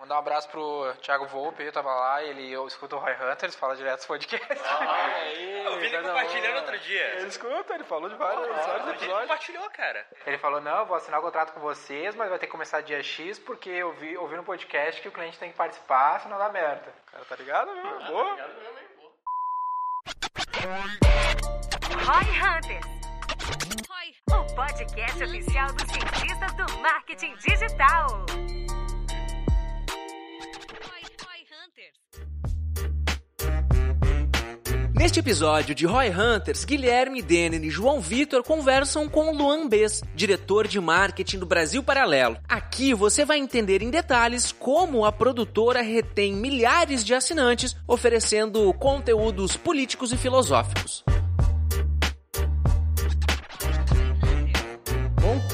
Mandar um abraço pro Thiago Volpe, eu tava lá, ele eu escuta o Roy Hunters, fala direto dos podcasts. Olha aí, Eu vi ele compartilhando outro dia. Ele escuta, ele falou de vários, vários episódios. compartilhou, cara. Ele falou, não, eu vou assinar o contrato com vocês, mas vai ter que começar dia X, porque eu vi, ouvi no podcast que o cliente tem que participar, senão dá merda. Cara, tá ligado? Viu? Boa. Roy Hunters. O podcast oficial dos cientistas do marketing digital. Neste episódio de Roy Hunters, Guilherme Denner e João Vitor conversam com Luan Bess, diretor de marketing do Brasil Paralelo. Aqui você vai entender em detalhes como a produtora retém milhares de assinantes oferecendo conteúdos políticos e filosóficos.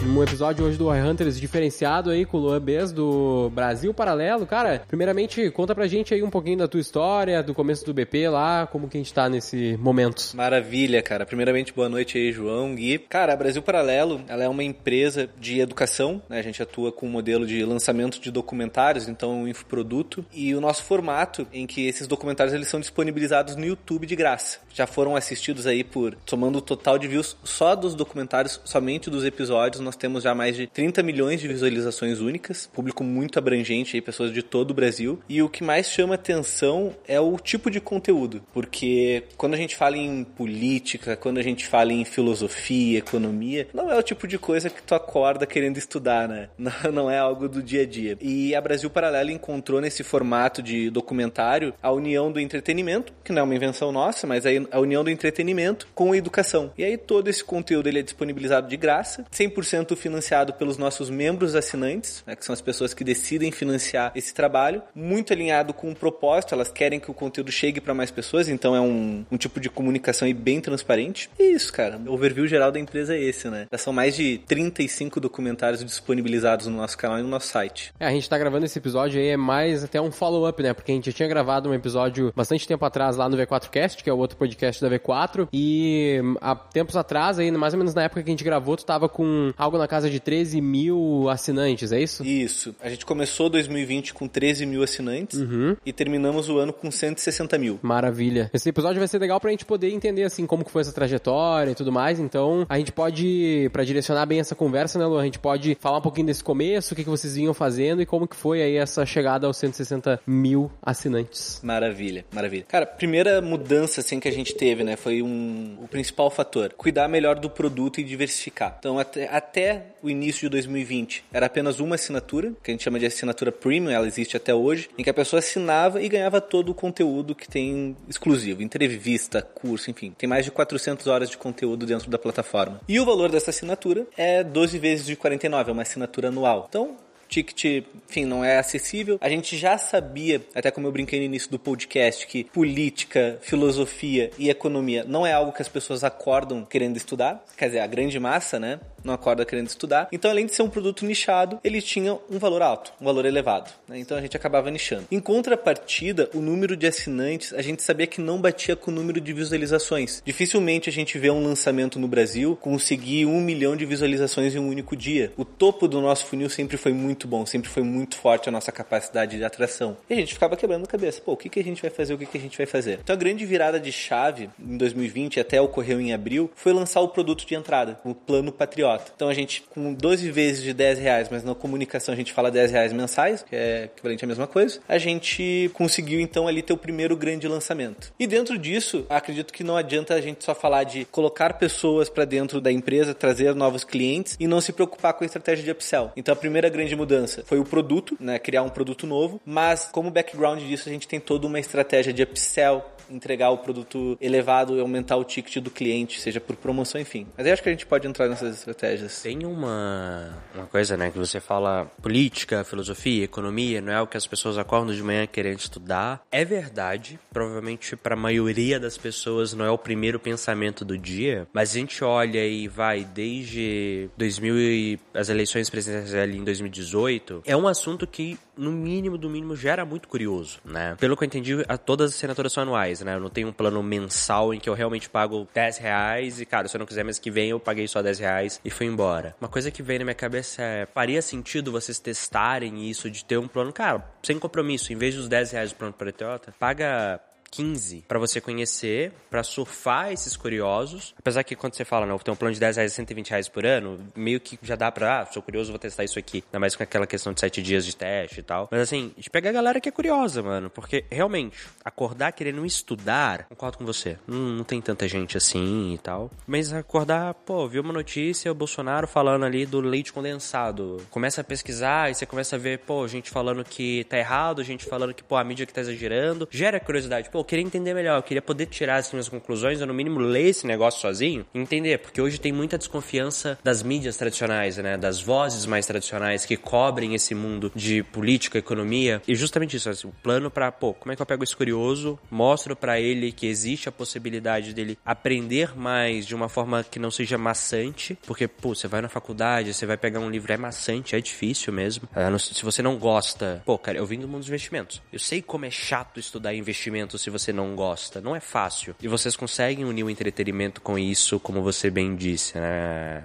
Um episódio hoje do Roy Hunters diferenciado aí com o Luan Bez do Brasil Paralelo. Cara, primeiramente, conta pra gente aí um pouquinho da tua história, do começo do BP lá, como que a gente tá nesse momento. Maravilha, cara. Primeiramente, boa noite aí, João, Gui. Cara, Brasil Paralelo, ela é uma empresa de educação, né? A gente atua com um modelo de lançamento de documentários, então um infoproduto. E o nosso formato em que esses documentários eles são disponibilizados no YouTube de graça. Já foram assistidos aí por, somando o total de views só dos documentários, somente dos episódios, nós temos já mais de 30 milhões de visualizações únicas, público muito abrangente aí, pessoas de todo o Brasil. E o que mais chama atenção é o tipo de conteúdo, porque quando a gente fala em política, quando a gente fala em filosofia, economia, não é o tipo de coisa que tu acorda querendo estudar, né? Não, não é algo do dia a dia. E a Brasil Paralelo encontrou nesse formato de documentário a união do entretenimento, que não é uma invenção nossa, mas a união do entretenimento com a educação. E aí todo esse conteúdo ele é disponibilizado de graça, 100% financiado pelos nossos membros assinantes, né, que são as pessoas que decidem financiar esse trabalho, muito alinhado com o propósito, elas querem que o conteúdo chegue para mais pessoas, então é um, um tipo de comunicação aí bem transparente. E isso, cara, o overview geral da empresa é esse, né? Já são mais de 35 documentários disponibilizados no nosso canal e no nosso site. É, a gente tá gravando esse episódio aí, é mais até um follow-up, né? Porque a gente tinha gravado um episódio bastante tempo atrás lá no V4Cast, que é o outro podcast da V4, e hum, há tempos atrás, aí, mais ou menos na época que a gente gravou, tu tava com algo na casa de 13 mil assinantes, é isso? Isso. A gente começou 2020 com 13 mil assinantes Uhum. e terminamos o ano com 160 mil. Maravilha. Esse episódio vai ser legal pra gente poder entender, assim, como que foi essa trajetória e tudo mais. Então, a gente pode, pra direcionar bem essa conversa, né, Lu? A gente pode falar um pouquinho desse começo, o que, que vocês vinham fazendo e como que foi aí essa chegada aos 160 mil assinantes. Maravilha, maravilha. Cara, primeira mudança assim que a gente teve, né, foi um o principal fator, cuidar melhor do produto e diversificar. Então, até, até o início de 2020, era apenas uma assinatura, que a gente chama de assinatura premium, ela existe até hoje, em que a pessoa assinava e ganhava todo o conteúdo que tem exclusivo, entrevista, curso, enfim, tem mais de 400 horas de conteúdo dentro da plataforma. E o valor dessa assinatura é 12 vezes de 49, é uma assinatura anual. Então, ticket, enfim, não é acessível. A gente já sabia, até como eu brinquei no início do podcast, que política, filosofia e economia não é algo que as pessoas acordam querendo estudar. Quer dizer, a grande massa, né? Não acorda querendo estudar. Então, além de ser um produto nichado, ele tinha um valor alto, um valor elevado. né? Então, a gente acabava nichando. Em contrapartida, o número de assinantes, a gente sabia que não batia com o número de visualizações. Dificilmente a gente vê um lançamento no Brasil conseguir um milhão de visualizações em um único dia. O topo do nosso funil sempre foi muito bom, sempre foi muito forte a nossa capacidade de atração. E a gente ficava quebrando a cabeça. Pô, o que, que a gente vai fazer? O que, que a gente vai fazer? Então a grande virada de chave em 2020, até ocorreu em abril, foi lançar o produto de entrada, o Plano Patriota. Então a gente, com 12 vezes de 10 reais, mas na comunicação a gente fala 10 reais mensais, que é equivalente à mesma coisa, a gente conseguiu então ali ter o primeiro grande lançamento. E dentro disso, acredito que não adianta a gente só falar de colocar pessoas para dentro da empresa, trazer novos clientes e não se preocupar com a estratégia de upsell. Então a primeira grande mudança foi o produto, né, criar um produto novo, mas como background disso a gente tem toda uma estratégia de upsell entregar o produto elevado e aumentar o ticket do cliente, seja por promoção, enfim. Mas eu acho que a gente pode entrar nessas estratégias. Tem uma, uma coisa, né, que você fala política, filosofia, economia, não é o que as pessoas acordam de manhã querendo estudar. É verdade, provavelmente para a maioria das pessoas não é o primeiro pensamento do dia, mas a gente olha e vai desde 2000 e as eleições presidenciais ali em 2018, é um assunto que no mínimo do mínimo já era muito curioso, né? Pelo que eu entendi, todas as assinaturas são anuais, né? Eu não tenho um plano mensal em que eu realmente pago 10 reais e, cara, se eu não quiser mês que vem, eu paguei só 10 reais e foi embora. Uma coisa que veio na minha cabeça é: faria sentido vocês testarem isso de ter um plano, cara, sem compromisso, em vez dos 10 reais do plano patriota, paga 15 para você conhecer, para surfar esses curiosos. Apesar que quando você fala, não, tem um plano de 10 reais e 120 reais por ano, meio que já dá pra, ah, sou curioso, vou testar isso aqui. Ainda mais com aquela questão de 7 dias de teste e tal. Mas assim, de pegar a galera que é curiosa, mano. Porque realmente, acordar querendo estudar, concordo com você. Não, não tem tanta gente assim e tal. Mas acordar, pô, viu uma notícia, o Bolsonaro falando ali do leite condensado. Começa a pesquisar e você começa a ver, pô, gente falando que tá errado, gente falando que, pô, a mídia que tá exagerando. Gera curiosidade. Pô, queria entender melhor, eu queria poder tirar as minhas conclusões, ou no mínimo ler esse negócio sozinho e entender, porque hoje tem muita desconfiança das mídias tradicionais, né, das vozes mais tradicionais que cobrem esse mundo de política, economia, e justamente isso, assim, o plano para, pô, como é que eu pego esse curioso, mostro para ele que existe a possibilidade dele aprender mais de uma forma que não seja maçante, porque, pô, você vai na faculdade, você vai pegar um livro, é maçante, é difícil mesmo. Se você não gosta, pô, cara, eu vim do mundo dos investimentos. Eu sei como é chato estudar investimento se você não gosta. Não é fácil. E vocês conseguem unir o entretenimento com isso, como você bem disse, né?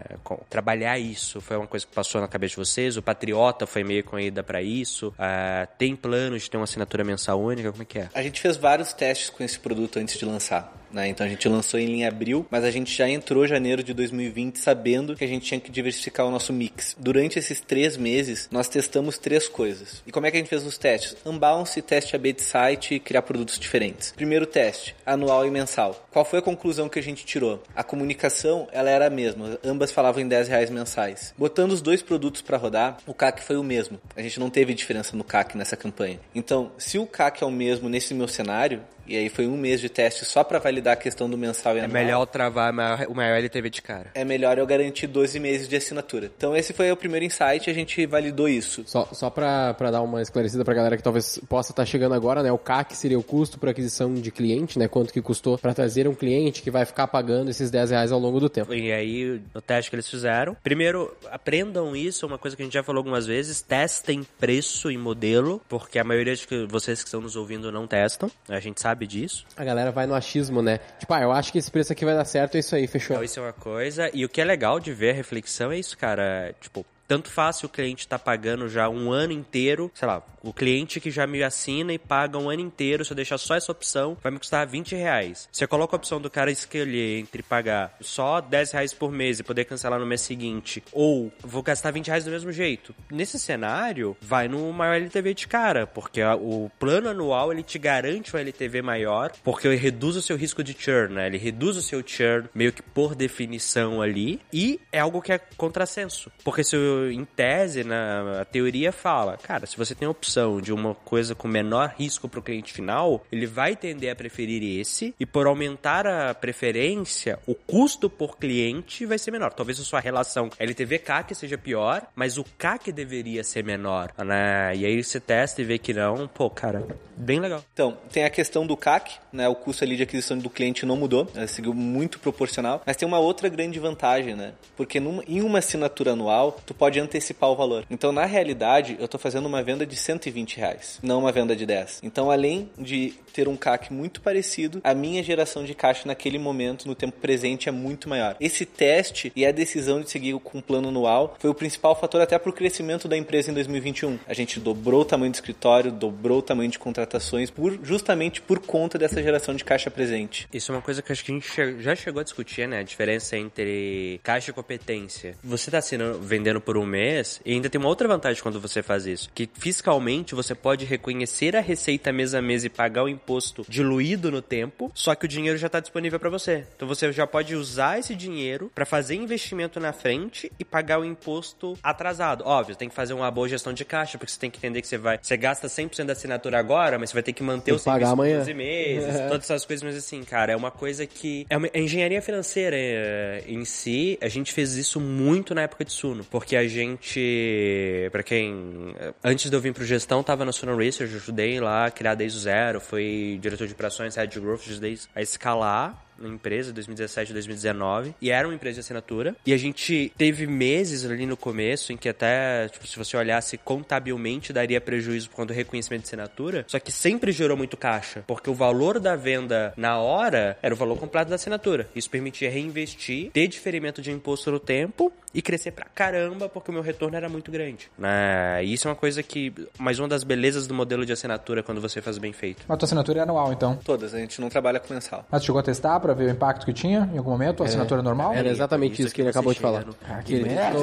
Trabalhar isso foi uma coisa que passou na cabeça de vocês. O Patriota foi meio com a ida para isso. Uh, tem planos de ter uma assinatura mensal única? Como é que é? A gente fez vários testes com esse produto antes de lançar. Né? Então a gente lançou ele em abril, mas a gente já entrou janeiro de 2020 sabendo que a gente tinha que diversificar o nosso mix. Durante esses três meses, nós testamos três coisas. E como é que a gente fez os testes? Unbounce, teste AB de site e criar produtos diferentes. Primeiro teste, anual e mensal. Qual foi a conclusão que a gente tirou? A comunicação, ela era a mesma. Ambas falavam em 10 reais mensais. Botando os dois produtos para rodar, o CAC foi o mesmo. A gente não teve diferença no CAC nessa campanha. Então, se o CAC é o mesmo nesse meu cenário, e aí foi um mês de teste só para validar a questão do mensal e é anual. É melhor travar o maior LTV de cara. É melhor eu garantir 12 meses de assinatura. Então esse foi o primeiro insight, a gente validou isso. Só, só para dar uma esclarecida pra galera que talvez possa estar tá chegando agora, né? O CAC seria o custo por aquisição de cliente, né? Quanto que custou para trazer um cliente que vai ficar pagando esses 10 reais ao longo do tempo. E aí, no teste que eles fizeram, primeiro, aprendam isso, uma coisa que a gente já falou algumas vezes, testem preço e modelo, porque a maioria de vocês que estão nos ouvindo não testam, a gente sabe disso. A galera vai no achismo, né? Tipo, ah, eu acho que esse preço aqui vai dar certo, é isso aí, fechou. Então, isso é uma coisa. E o que é legal de ver a reflexão é isso, cara. Tipo, tanto faz se o cliente está pagando já um ano inteiro, sei lá, o cliente que já me assina e paga um ano inteiro, se eu deixar só essa opção, vai me custar 20 reais. Se eu coloco a opção do cara escolher entre pagar só 10 reais por mês e poder cancelar no mês seguinte, ou vou gastar 20 reais do mesmo jeito, nesse cenário, vai no maior LTV de cara, porque o plano anual ele te garante um LTV maior, porque ele reduz o seu risco de churn, né? Ele reduz o seu churn meio que por definição ali, e é algo que é contrassenso. Porque se eu em tese, na a teoria fala, cara, se você tem a opção de uma coisa com menor risco para o cliente final, ele vai tender a preferir esse e por aumentar a preferência, o custo por cliente vai ser menor. Talvez a sua relação LTV-CAC seja pior, mas o CAC deveria ser menor, né? E aí você testa e vê que não, pô, cara, bem legal. Então, tem a questão do CAC, né? O custo ali de aquisição do cliente não mudou, né? seguiu muito proporcional, mas tem uma outra grande vantagem, né? Porque numa, em uma assinatura anual, tu pode pode antecipar o valor. Então, na realidade, eu estou fazendo uma venda de 120 reais, não uma venda de 10. Então, além de ter um CAC muito parecido, a minha geração de caixa naquele momento, no tempo presente, é muito maior. Esse teste e a decisão de seguir com um plano anual foi o principal fator até para o crescimento da empresa em 2021. A gente dobrou o tamanho do escritório, dobrou o tamanho de contratações, por, justamente por conta dessa geração de caixa presente. Isso é uma coisa que acho que a gente já chegou a discutir, né? A diferença entre caixa e competência. Você está vendendo por um mês, e ainda tem uma outra vantagem quando você faz isso, que fiscalmente você pode reconhecer a receita mês a mês e pagar o imposto diluído no tempo, só que o dinheiro já está disponível para você. Então você já pode usar esse dinheiro para fazer investimento na frente e pagar o imposto atrasado. Óbvio, tem que fazer uma boa gestão de caixa, porque você tem que entender que você vai, você gasta 100% da assinatura agora, mas você vai ter que manter tem o serviço por amanhã. 12 meses, é. todas essas coisas, mas assim, cara, é uma coisa que é uma é engenharia financeira é, em si, a gente fez isso muito na época de Suno, porque a gente, para quem antes de eu vir pro gestão, tava na Suno Research, ajudei lá a criar desde o zero, foi diretor de operações, head de growth, ajudei a escalar na empresa, 2017, 2019, e era uma empresa de assinatura. E a gente teve meses ali no começo em que até, tipo, se você olhasse contabilmente, daria prejuízo por conta do reconhecimento de assinatura, só que sempre gerou muito caixa, porque o valor da venda na hora era o valor completo da assinatura. Isso permitia reinvestir, ter diferimento de imposto no tempo e crescer pra caramba, porque o meu retorno era muito grande. Né? Isso é uma coisa que. Mais uma das belezas do modelo de assinatura quando você faz bem feito. Mas tua assinatura é anual, então. Todas, a gente não trabalha com mensal. Mas tu chegou a testar pra ver o impacto que tinha em algum momento? A assinatura normal? Era exatamente Isso isso, que ele acabou de falar. Ah, que merda.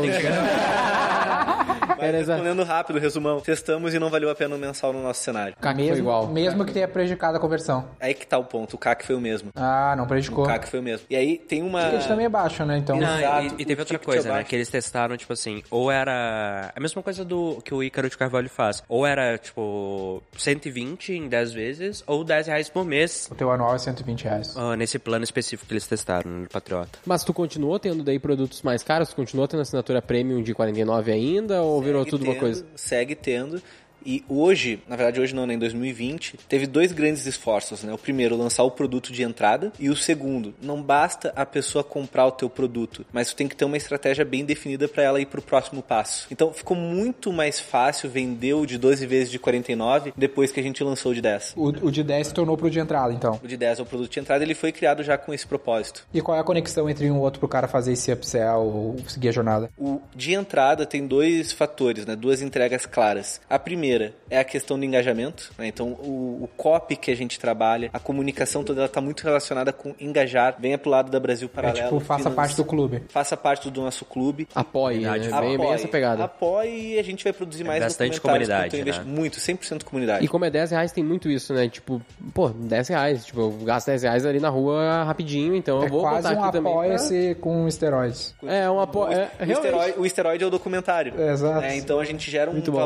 Mas respondendo rápido, resumão. Testamos e não valeu a pena o mensal no nosso cenário. CAC foi mesmo, igual. mesmo que tenha prejudicado a conversão. Aí que tá o ponto, o CAC foi o mesmo. Ah, não prejudicou. O CAC foi o mesmo. E aí tem uma... A gente também é baixo, né? Então. Não, Exato, e, e teve o outra ticket coisa, né? Que eles testaram, tipo assim, ou era. A mesma coisa do que o Ícaro de Carvalho faz. Ou era, tipo, 120 em 10 vezes, ou 10 reais por mês. O teu anual é 120 reais. ah, nesse plano específico que eles testaram no Patriota. Mas tu continuou tendo daí produtos mais caros? Tu continuou tendo assinatura premium de 49 ainda? Ou virou Segue tudo uma tendo, coisa? Segue tendo. E hoje, na verdade hoje não, né, em 2020, teve dois grandes esforços, né? O primeiro, lançar o produto de entrada, e o segundo, não basta a pessoa comprar o teu produto, mas tu tem que ter uma estratégia bem definida para ela ir pro próximo passo. Então ficou muito mais fácil vender o de 12 vezes de 49 depois que a gente lançou o de 10. O, o de 10 se tornou pro de entrada, então. O de 10 é o produto de entrada, ele foi criado já com esse propósito. E qual é a conexão entre um e outro pro cara fazer esse upsell ou seguir a jornada? O de entrada tem dois fatores, né? Duas entregas claras. A primeira é a questão do engajamento, né? Então o, o copy que a gente trabalha, a comunicação toda ela tá muito relacionada com engajar. Venha pro lado da Brasil É Paralelo. tipo, faça finance- parte do clube. Faça parte do nosso clube. Apoie, né? Verdade. Bem, bem essa pegada. Apoie e a gente vai produzir mais bastante comunidade, né? investe- Muito, 100% comunidade. E como é 10 reais, tem muito isso, né? Tipo, pô, 10 reais. Tipo, eu gasto 10 reais ali na rua rapidinho, então É eu vou quase botar um aqui também. pra- apoia-se com esteroides. É, um apoio. É, o, realmente. esteroide, o esteroide é o documentário. Exato. né? Então a gente gera um Muito bom.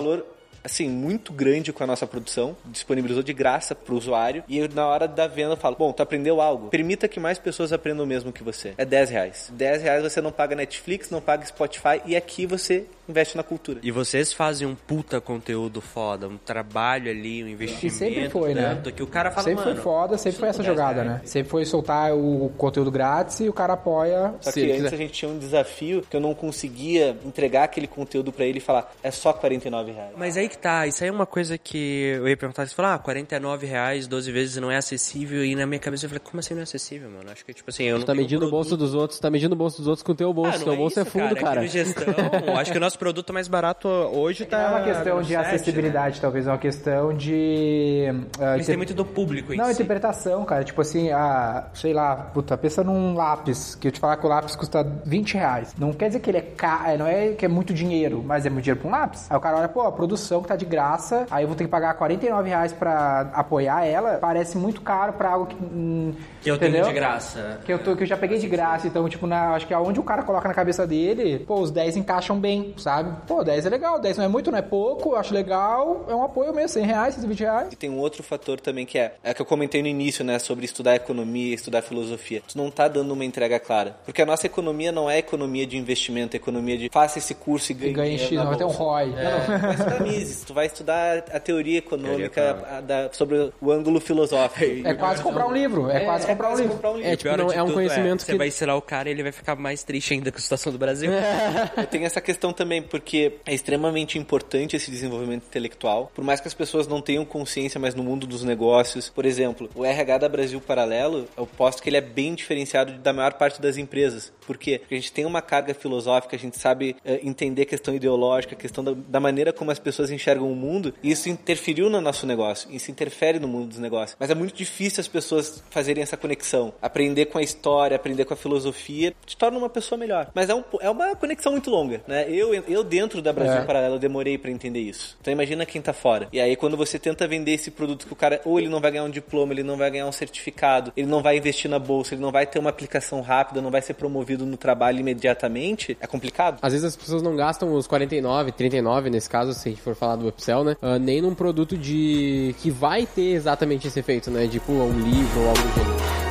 Assim, muito grande com a nossa produção, disponibilizou de graça pro usuário, e eu, na hora da venda eu falo, bom, tu aprendeu algo, permita que mais pessoas aprendam o mesmo que você. É 10 reais. 10 reais você não paga Netflix, não paga Spotify, e aqui você investe na cultura. E vocês fazem um puta conteúdo foda, um trabalho ali, um investimento. E sempre foi, né? tanto Que o cara fala, sempre foi foda, sempre foi essa jogada, né? Sempre foi soltar o conteúdo grátis e o cara apoia. Só que antes quiser. a gente tinha um desafio que eu não conseguia entregar aquele conteúdo pra ele e falar, é só 49 reais. Mas aí que tá, isso aí é uma coisa que eu ia perguntar, você fala, ah, 49 reais 12 vezes não é acessível, e na minha cabeça eu falei, como assim não é acessível, mano? Acho que, tipo assim, eu não Tu tá medindo o bolso dos outros, tá medindo o bolso dos outros com o teu bolso. Ah, não teu é bolso é isso, fundo, cara. cara. Aqui no gestão, acho que o nosso produto mais barato hoje tá... Não é uma questão de sete, né? acessibilidade, talvez, é uma questão de. ah, Mas inter- tem muito do público em Não, si. interpretação, cara. Tipo assim, ah, sei lá, puta, pensa num lápis, que eu te falar que o lápis custa 20 reais. Não quer dizer que ele é caro, não é que é muito dinheiro, mas é muito dinheiro pra um lápis. Aí o cara olha, pô, a produção que tá de graça, aí eu vou ter que pagar 49 reais pra apoiar ela, parece muito caro pra algo que. hum, Que eu tenho entendeu? de graça. Que eu, tô, que eu já peguei de graça, então, tipo, na, acho que aonde o cara coloca na cabeça dele, pô, os 10 encaixam bem, sabe? Pô, 10 é legal, 10 não é muito, não é pouco, eu acho legal, é um apoio mesmo, 100 reais, 120 reais. E tem um outro fator também que é, é que eu comentei no início, né, sobre estudar economia, estudar filosofia. Tu não tá dando uma entrega clara. Porque a nossa economia não é economia de investimento, é economia de faça esse curso e ganhe E ganha dinheiro X, na não vai ter um. ROI. É, tu vai estudar Mises, tu vai estudar a teoria econômica a- da- sobre o ângulo filosófico. É quase comprar um livro, é, quase comprar um quase livro. comprar um livro. É, tipo, não, é um conhecimento Você que... vai ensinar o cara e ele vai ficar mais triste ainda com a situação do Brasil. Eu tenho essa questão também, porque é extremamente importante esse desenvolvimento intelectual. Por mais que as pessoas não tenham consciência, mas no mundo dos negócios, por exemplo, o RH da Brasil Paralelo, eu posto que ele é bem diferenciado da maior parte das empresas. Por quê? Porque a gente tem uma carga filosófica, a gente sabe eh, entender a questão ideológica, a questão da, da maneira como as pessoas enxergam o mundo, e isso interferiu no nosso negócio, isso interfere no mundo dos negócios. Mas é muito difícil as pessoas fazerem essa conexão. Aprender com a história, aprender com a filosofia, te torna uma pessoa melhor. Mas é, um, é uma conexão muito longa, né? Eu, eu dentro da Brasil É. Paralelo, demorei pra entender isso. Então imagina quem tá fora. E aí quando você tenta vender esse produto que o cara, ou ele não vai ganhar um diploma, ele não vai ganhar um certificado, ele não vai investir na bolsa, ele não vai ter uma aplicação rápida, não vai ser promovido no trabalho imediatamente, é complicado. Às vezes as pessoas não gastam os 49, 39, nesse caso, se a gente for falar do upsell, né? Ah, nem num produto de... que vai ter exatamente esse efeito, né? Tipo um livro ou algo do gênero.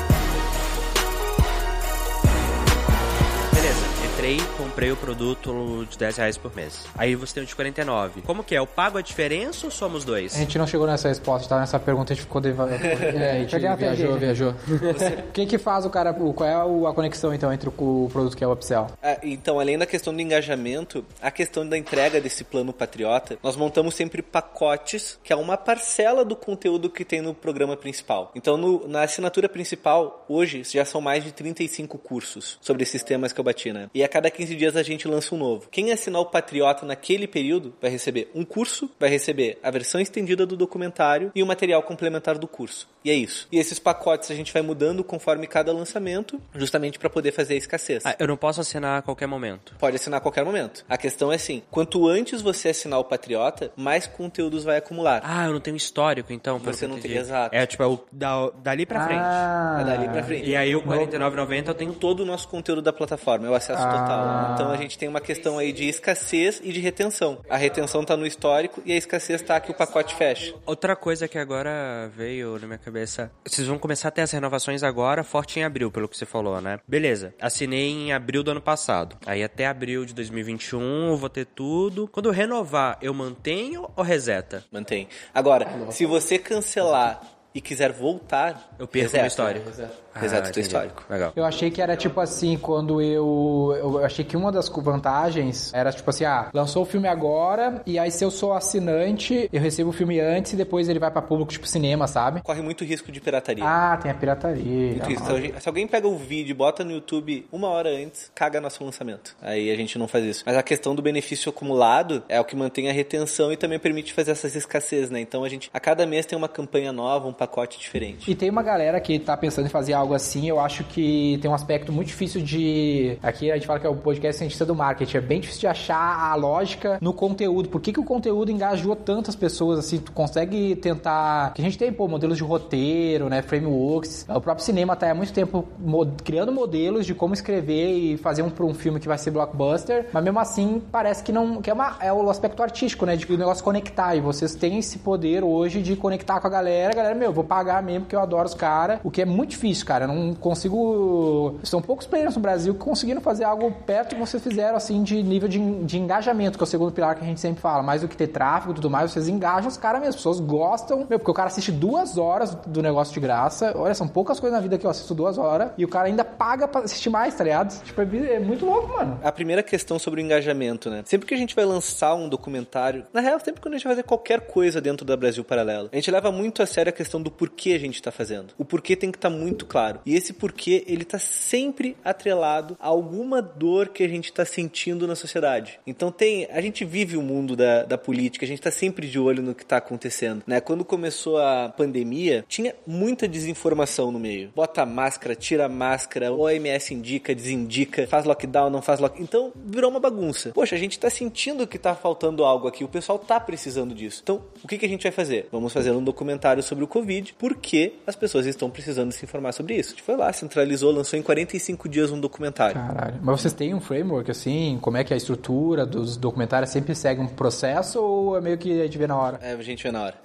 Comprei o produto de 10 reais por mês. Aí você tem o de 49. Como que é? Eu pago a diferença ou somos dois? A gente não chegou nessa resposta, tá? Nessa pergunta a gente ficou... Deva... É, a gente viajou, gente. viajou. O que que faz o cara... Qual é a conexão, então, entre o, o produto que é o upsell? Ah, então, além da questão do engajamento, a questão da entrega desse plano patriota, nós montamos sempre pacotes, que é uma parcela do conteúdo que tem no programa principal. Então, no- na assinatura principal, hoje, já são mais de 35 cursos sobre esses temas que eu bati, né? E a cada 15 dias a gente lança um novo. Quem assinar o patriota naquele período vai receber um curso, vai receber a versão estendida do documentário e o material complementar do curso. E é isso. E esses pacotes a gente vai mudando conforme cada lançamento, justamente para poder fazer a escassez. Ah, eu não posso assinar a qualquer momento. Pode assinar a qualquer momento. A questão é assim: quanto antes você assinar o Patriota, mais conteúdos vai acumular. Ah, eu não tenho histórico, então. pelo Você não tem, exato. É, tipo, é o da, dali pra frente. Ah, É dali pra frente. E aí o 49,90 eu tenho todo o nosso conteúdo da plataforma, é o acesso Ah. total. Então a gente tem uma questão aí de escassez e de retenção. A retenção tá no histórico e a escassez tá que o pacote fecha. Outra coisa que agora veio na minha cabeça. Vocês vão começar a ter as renovações agora, forte em abril, pelo que você falou, né? Beleza. Assinei em abril do ano passado. Aí até abril de 2021 eu vou ter tudo. Quando eu renovar, eu mantenho ou reseta? Mantém. Agora, se você cancelar e quiser voltar, Eu perco reseta. meu histórico. Reseta Ah, o teu histórico. Legal. Eu achei que era tipo assim, quando eu. Eu achei que uma das vantagens era tipo assim: ah, lançou o filme agora, e aí se eu sou assinante, eu recebo o filme antes e depois ele vai pra público, tipo cinema, sabe? Corre muito risco de pirataria. Ah, tem a pirataria. Muito risco. Se alguém- Se alguém pega o vídeo e bota no YouTube uma hora antes, caga nosso lançamento. Aí a gente não faz isso. Mas a questão do benefício acumulado é o que mantém a retenção e também permite fazer essas escassez, né? Então a gente, a cada mês tem uma campanha nova, um pacote diferente. E tem uma galera que tá pensando em fazer algo assim, eu acho que tem um aspecto muito difícil de. Aqui a gente fala que é o podcast cientista do marketing. É bem difícil de achar a lógica no conteúdo. Por que, que o conteúdo engajou tantas pessoas assim? Tu consegue tentar. Que a gente tem, pô, modelos de roteiro, né? Frameworks. O próprio cinema tá há muito tempo mo- criando modelos de como escrever e fazer um um filme que vai ser blockbuster. Mas mesmo assim, parece que não. Que é, uma, é o aspecto artístico, né? De que o negócio conectar. E vocês têm esse poder hoje de conectar com a galera. A galera, meu, vou pagar mesmo porque eu adoro os caras. O que é muito difícil, cara. Eu não consigo. São poucos players no Brasil que conseguiram fazer algo perto que vocês fizeram, assim, de nível de, de engajamento, que é o segundo pilar que a gente sempre fala. Mais do que ter tráfego e tudo mais, vocês engajam os caras mesmo. As pessoas gostam. Meu, porque o cara assiste duas horas do negócio de graça. Olha, são poucas coisas na vida que eu assisto duas horas. E o cara ainda paga pra assistir mais, tá ligado? Tipo, é, é muito louco, mano. A primeira questão sobre o engajamento, né? Sempre que a gente vai lançar um documentário, na real, sempre que a gente vai fazer qualquer coisa dentro da Brasil Paralelo, a gente leva muito a sério a questão do porquê a gente tá fazendo. O porquê tem que estar muito claro. E esse porquê, ele tá sempre atrelado a alguma dor que a gente tá sentindo na sociedade. Então tem, a gente vive o mundo da, da política, a gente tá sempre de olho no que tá acontecendo, né? Quando começou a pandemia, tinha muita desinformação no meio. Bota máscara, tira máscara, OMS indica, desindica, faz lockdown, não faz lockdown. Então, virou uma bagunça. Poxa, a gente tá sentindo que tá faltando algo aqui, o pessoal tá precisando disso. Então, o que, que a gente vai fazer? Vamos fazer um documentário sobre o Covid, porque as pessoas estão precisando se informar sobre isso. A gente foi lá, centralizou, lançou em 45 dias um documentário. Caralho. Mas vocês têm um framework, assim? Como é que é a estrutura dos documentários? Sempre segue um processo ou é meio que a gente vê na hora? É, a gente vê na hora.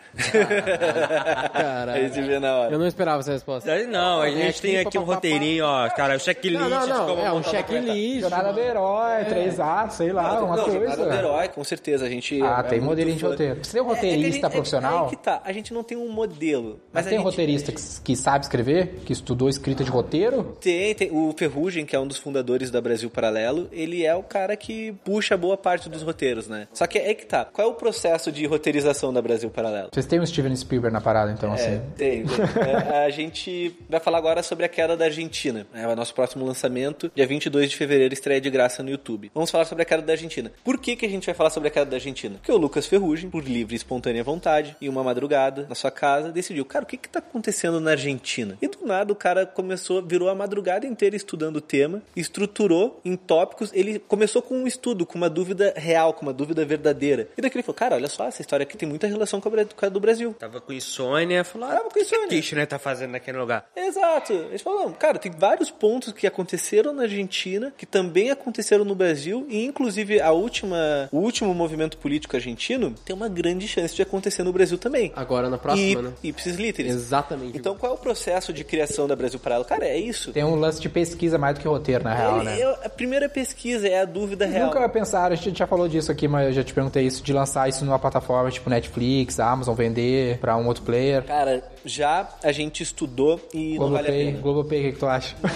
Caralho. a gente vê na hora. Eu não esperava essa resposta. Não, a gente tem aqui um roteirinho, ó, cara, o checklist. Não, não, não. É um checklist. Jornada do herói, três atos, sei lá, uma não, coisa. jornada do herói, com certeza. A gente Ah, é tem modelinho de roteiro. Você tem um É- é que a roteirista gente- é- profissional? É, que tá. A gente não tem um modelo. Mas Mas, tem gente- roteirista que, que sabe escrever? Que estudou escrita de roteiro? Tem, tem. O Ferrugem, que é um dos fundadores da Brasil Paralelo, ele é o cara que puxa boa parte dos roteiros, né? Só que é que tá. Qual é o processo de roteirização da Brasil Paralelo? Vocês têm um Steven Spielberg na parada, então, É, assim. tem. É, a gente vai falar agora sobre a queda da Argentina. É o nosso próximo lançamento, dia 22 de fevereiro, estreia de graça no YouTube. Vamos falar sobre a queda da Argentina. Por que, que a gente vai falar sobre a queda da Argentina? Porque o Lucas Ferrugem, por livre e espontânea vontade, em uma madrugada, na sua casa, decidiu, cara, o que que tá acontecendo na Argentina? E do nada o cara começou, virou a madrugada inteira estudando o tema, estruturou em tópicos, ele começou com um estudo, com uma dúvida real, com uma dúvida verdadeira. E daqui ele falou, cara, olha só, essa história aqui tem muita relação com a, do Brasil. Tava com insônia, falou, ah, Tava com o que insônia. que a Kirchner tá fazendo naquele lugar? Exato. Eles falaram, cara, tem vários pontos que aconteceram na Argentina, que também aconteceram no Brasil, e inclusive a última, o último movimento político argentino tem uma grande chance de acontecer no Brasil também. Agora na próxima, e, né? Literis. Exatamente. Então qual é o processo de criação da Brasil Paralelo? Cara, é isso. Tem um lance de pesquisa mais do que roteiro, na real, né? É- é a primeira pesquisa, é a dúvida real. Nunca pensaram, a gente já falou disso aqui, mas eu já te perguntei isso, de lançar isso numa plataforma tipo Netflix, Amazon, vender pra um outro player. Cara, já a gente estudou e não vale a Globopay, pena. Globopay, o que, que tu acha?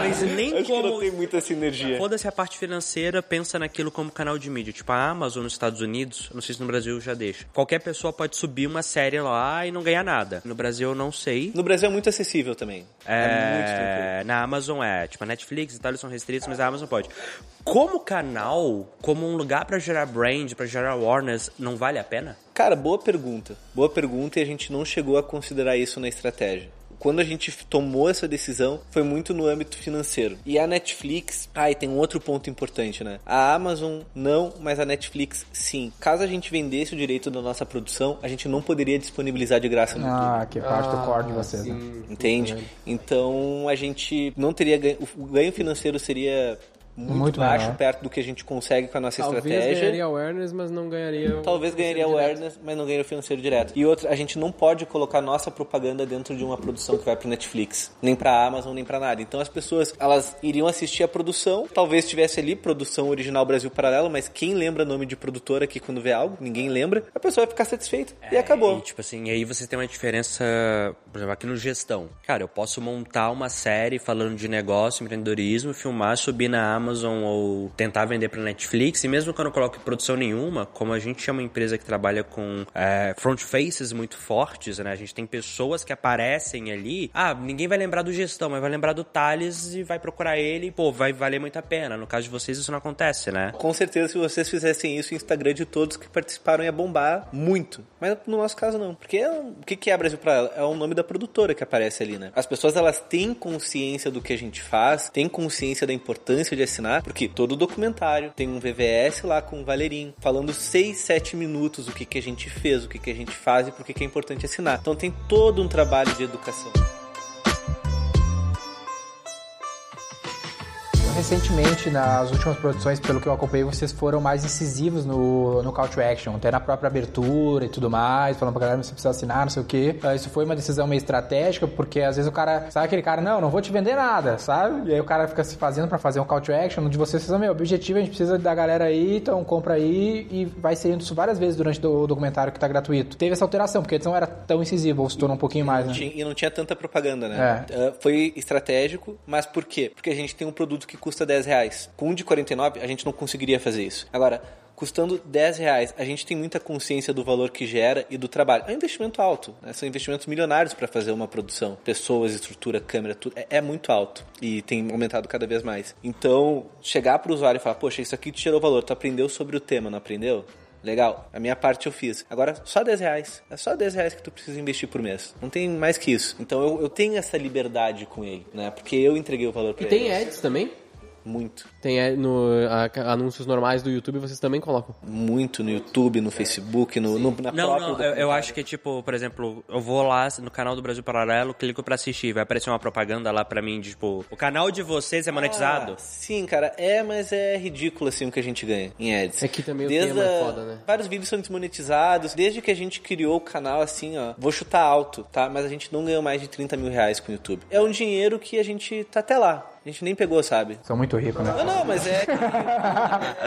Mas nem Acho que não como tem muita sinergia. Foda-se a parte financeira, pensa naquilo como canal de mídia. Tipo, a Amazon nos Estados Unidos, não sei se no Brasil já deixa. Qualquer pessoa pode subir uma série lá e não ganhar nada. No Brasil eu não sei. No Brasil é muito acessível também. É, muito tranquilo. É, na Amazon é, tipo, a Netflix e tal, eles são restritos, mas a Amazon pode. Como canal, como um lugar pra gerar brand, pra gerar awareness, não vale a pena? Cara, boa pergunta. Boa pergunta e a gente não chegou a considerar isso na estratégia. Quando a gente tomou essa decisão, foi muito no âmbito financeiro. E a Netflix, ah, e tem um outro ponto importante, né? A Amazon não, mas a Netflix sim. Caso a gente vendesse o direito da nossa produção, a gente não poderia disponibilizar de graça no YouTube. Ah, que parte do core de vocês, né? Entende? Então a gente não teria ganho. O ganho financeiro seria muito, Muito baixo menor. perto do que a gente consegue com a nossa Talvez estratégia. ganharia awareness, mas não ganharia. o- Talvez ganharia awareness, mas não ganharia o financeiro direto. E outra, a gente não pode colocar nossa propaganda dentro de uma produção que vai pro Netflix, nem pra Amazon, nem pra nada. Então as pessoas, elas iriam assistir a produção, talvez tivesse ali produção original Brasil Paralelo, mas quem lembra nome de produtora aqui quando vê algo? Ninguém lembra. A pessoa vai ficar satisfeita e acabou. E, tipo assim, aí você tem uma diferença, por exemplo, aqui no gestão. Cara, eu posso montar uma série falando de negócio, empreendedorismo, filmar, subir na Amazon ou tentar vender pra Netflix. E mesmo quando eu coloco em produção nenhuma, como a gente é uma empresa que trabalha com é, front faces muito fortes, né? A gente tem pessoas que aparecem ali. Ah, ninguém vai lembrar do gestão, mas vai lembrar do Thales e vai procurar ele e, pô, vai valer muito a pena. No caso de vocês, isso não acontece, né? Com certeza, se vocês fizessem isso, o Instagram de todos que participaram ia bombar muito. Mas no nosso caso, não. Porque é o que que é Brasil pra ela? É o nome da produtora que aparece ali, né? As pessoas, elas têm consciência do que a gente faz, têm consciência da importância de assinar, porque todo documentário tem um VVS lá com o Valerim, falando 6, 7 minutos o que que a gente fez, o que que a gente faz e por que que é importante assinar. Então tem todo um trabalho de educação. Recentemente, nas últimas produções, pelo que eu acompanhei, vocês foram mais incisivos no, no call to action, até na própria abertura e tudo mais, falando pra galera, você precisa assinar, não sei o quê. Ah, Isso foi uma decisão meio estratégica, porque às vezes o cara, sabe aquele cara, não, não vou te vender nada, sabe? E aí o cara fica se fazendo pra fazer um call to action, onde vocês falam, meu, objetivo a gente precisa da galera aí, então compra aí, e vai sendo isso várias vezes durante o documentário que tá gratuito. Teve essa alteração, porque antes não era tão incisivo, ou se tornou um pouquinho mais, né? E não tinha tanta propaganda, né? Uh, Foi estratégico, mas por quê? Porque a gente tem um produto que custa 10 reais. Com um de 49, a gente não conseguiria fazer isso. Agora, custando 10 reais, a gente tem muita consciência do valor que gera e do trabalho. É um investimento alto, né? são investimentos milionários para fazer uma produção. Pessoas, estrutura, câmera, tudo. É, é muito alto e tem aumentado cada vez mais. Então, chegar para o usuário e falar, poxa, isso aqui te gerou valor, tu aprendeu sobre o tema, não aprendeu? Legal, a minha parte eu fiz. Agora, só 10 reais. É só 10 reais que tu precisa investir por mês. Não tem mais que isso. Então eu, eu tenho essa liberdade com ele, né? Porque eu entreguei o valor pra E ele. tem ads também? Muito. Tem ad- no, a- anúncios normais do YouTube, vocês também colocam. Muito no YouTube, no Facebook, no, no, na Não, própria não, eu, eu acho que, tipo, por exemplo, eu vou lá no canal do Brasil Paralelo, clico pra assistir, vai aparecer uma propaganda lá pra mim, de, tipo, o canal de vocês é monetizado? Ah, sim, cara, é, mas é ridículo assim o que a gente ganha em ads. É que também o Desde tema é a- foda, né? Vários vídeos são desmonetizados. Desde que a gente criou o canal, assim, ó, vou chutar alto, tá? Mas a gente não ganhou mais de 30 mil reais com o YouTube. É um dinheiro que a gente tá até lá. A gente nem pegou, sabe? São muito ricos, né? Não, não, mas é.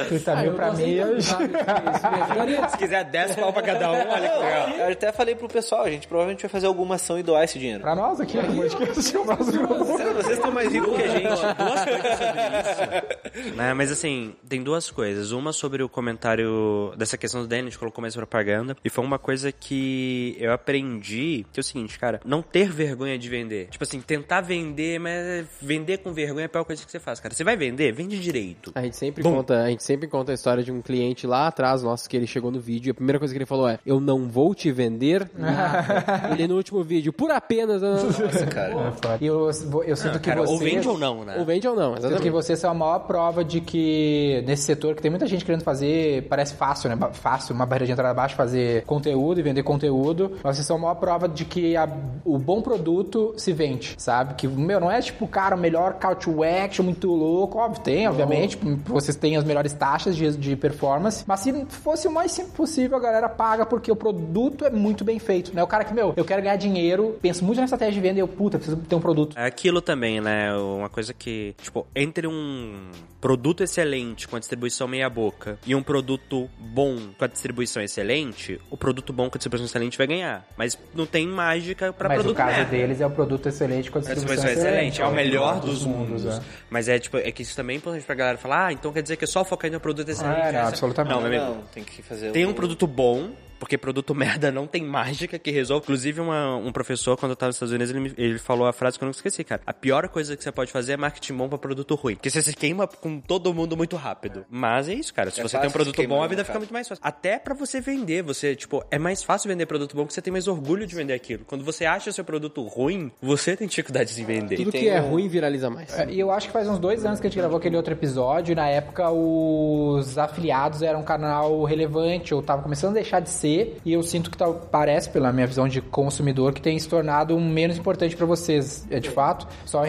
30 mil pra mim. Se quiser 10 pau pra cada um, olha que legal. Eu até falei pro pessoal, a gente provavelmente vai fazer alguma ação e doar esse dinheiro. Pra nós aqui, no podcast, o nosso Vocês, vocês estão mais ricos que a gente. Duas coisas sobre isso. Né, mas assim, tem duas coisas. Uma sobre o comentário dessa questão do Danny, a gente colocou mais propaganda. E foi uma coisa que eu aprendi, que é o seguinte, cara, não ter vergonha de vender. Tipo assim, tentar vender, mas vender com vergonha é a pior coisa que você faz, cara. Você vai vender? Vende direito. A gente sempre conta, a gente sempre conta a história de um cliente lá atrás, nosso, que ele chegou no vídeo e a primeira coisa que ele falou é: Eu não vou te vender nada. ele no último vídeo, por apenas. Nossa, cara. E eu, eu sinto que Cara, vocês... ou vende ou não, né? Ou vende ou não, Sinto que exatamente. vocês são a maior prova de que nesse setor que tem muita gente querendo fazer, parece fácil, né? Fácil, uma barreira de entrada baixa, fazer conteúdo e vender conteúdo. Mas vocês são a maior prova de que a- o bom produto se vende, sabe? Que, meu, não é tipo, cara, o melhor call to action, muito louco. Óbvio, tem, obviamente. Vocês têm as melhores taxas de, de performance. Mas se fosse o mais simples possível, a galera paga porque o produto é muito bem feito, né? O cara que, meu, eu quero ganhar dinheiro, penso muito na estratégia de venda e eu, puta, preciso ter um produto. É aquilo também, né? Uma coisa que, tipo, entre um produto excelente com a distribuição meia boca e um produto bom com a distribuição excelente, o produto bom com a distribuição excelente vai ganhar. Mas não tem mágica pra Mas produto o caso merda. deles é o produto excelente com a A distribuição distribuição excelente, é o melhor dos mundos. É. Mas é tipo, é que isso também é importante pra galera falar, ah, então quer dizer que é só focar no produto excelente. É, não, Essa- absolutamente. Não, amigo, Não, tem que fazer tem um produto bom, porque produto merda não tem mágica que resolve. Inclusive, uma- um professor, quando eu tava nos Estados Unidos, ele, me- ele falou a frase que eu nunca esqueci, cara. A pior coisa que você pode fazer é marketing bom pra produto ruim. Porque você se queima com todo mundo muito rápido. Mas é isso, cara. Se É você tem um produto bom, a vida fica muito mais fácil. Até pra você vender, você, tipo, é mais fácil vender produto bom porque você tem mais orgulho de vender aquilo. Quando você acha seu produto ruim, você tem dificuldades em vender. Tudo que é ruim viraliza mais. É, E eu acho que faz uns dois anos que a gente gravou aquele outro episódio, e na época os afiliados eram um canal relevante, ou tava começando a deixar de ser, e eu sinto que tá, parece, pela minha visão de consumidor, que tem se tornado um menos importante pra vocês. É de fato, só ah,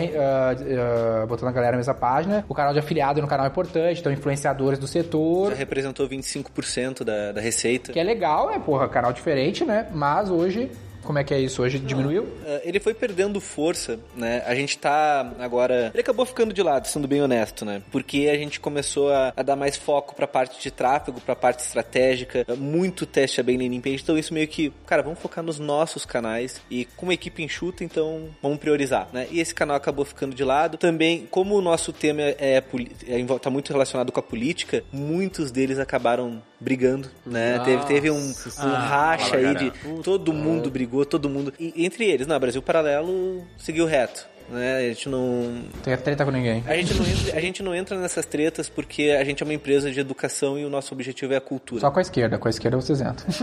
ah, botando a galera na mesma página, o canal de afiliado é um canal importante, então influenciadores do setor, Já representou 25% da, da receita. que é legal, né, porra, canal diferente, né, mas hoje, como é que é isso? Hoje diminuiu? Uh, ele foi perdendo força, né? A gente tá agora. Ele acabou ficando de lado, sendo bem honesto, né? Porque a gente começou a, a dar mais foco pra parte de tráfego, pra parte estratégica, muito teste a bem landing. Então, isso meio que, cara, vamos focar nos nossos canais e com uma equipe enxuta, então vamos priorizar, né? E esse canal acabou ficando de lado. Também, como o nosso tema é, é, é tá muito relacionado com a política, muitos deles acabaram brigando, né? Teve, teve um, um racha aí de todo mundo brigou, todo mundo. E entre eles, não, Brasil Paralelo seguiu reto. Né? A gente não. Tem treta com ninguém. A gente não, entra, a gente não entra nessas tretas porque a gente é uma empresa de educação e o nosso objetivo é a cultura. Só com a esquerda, com a esquerda vocês entram.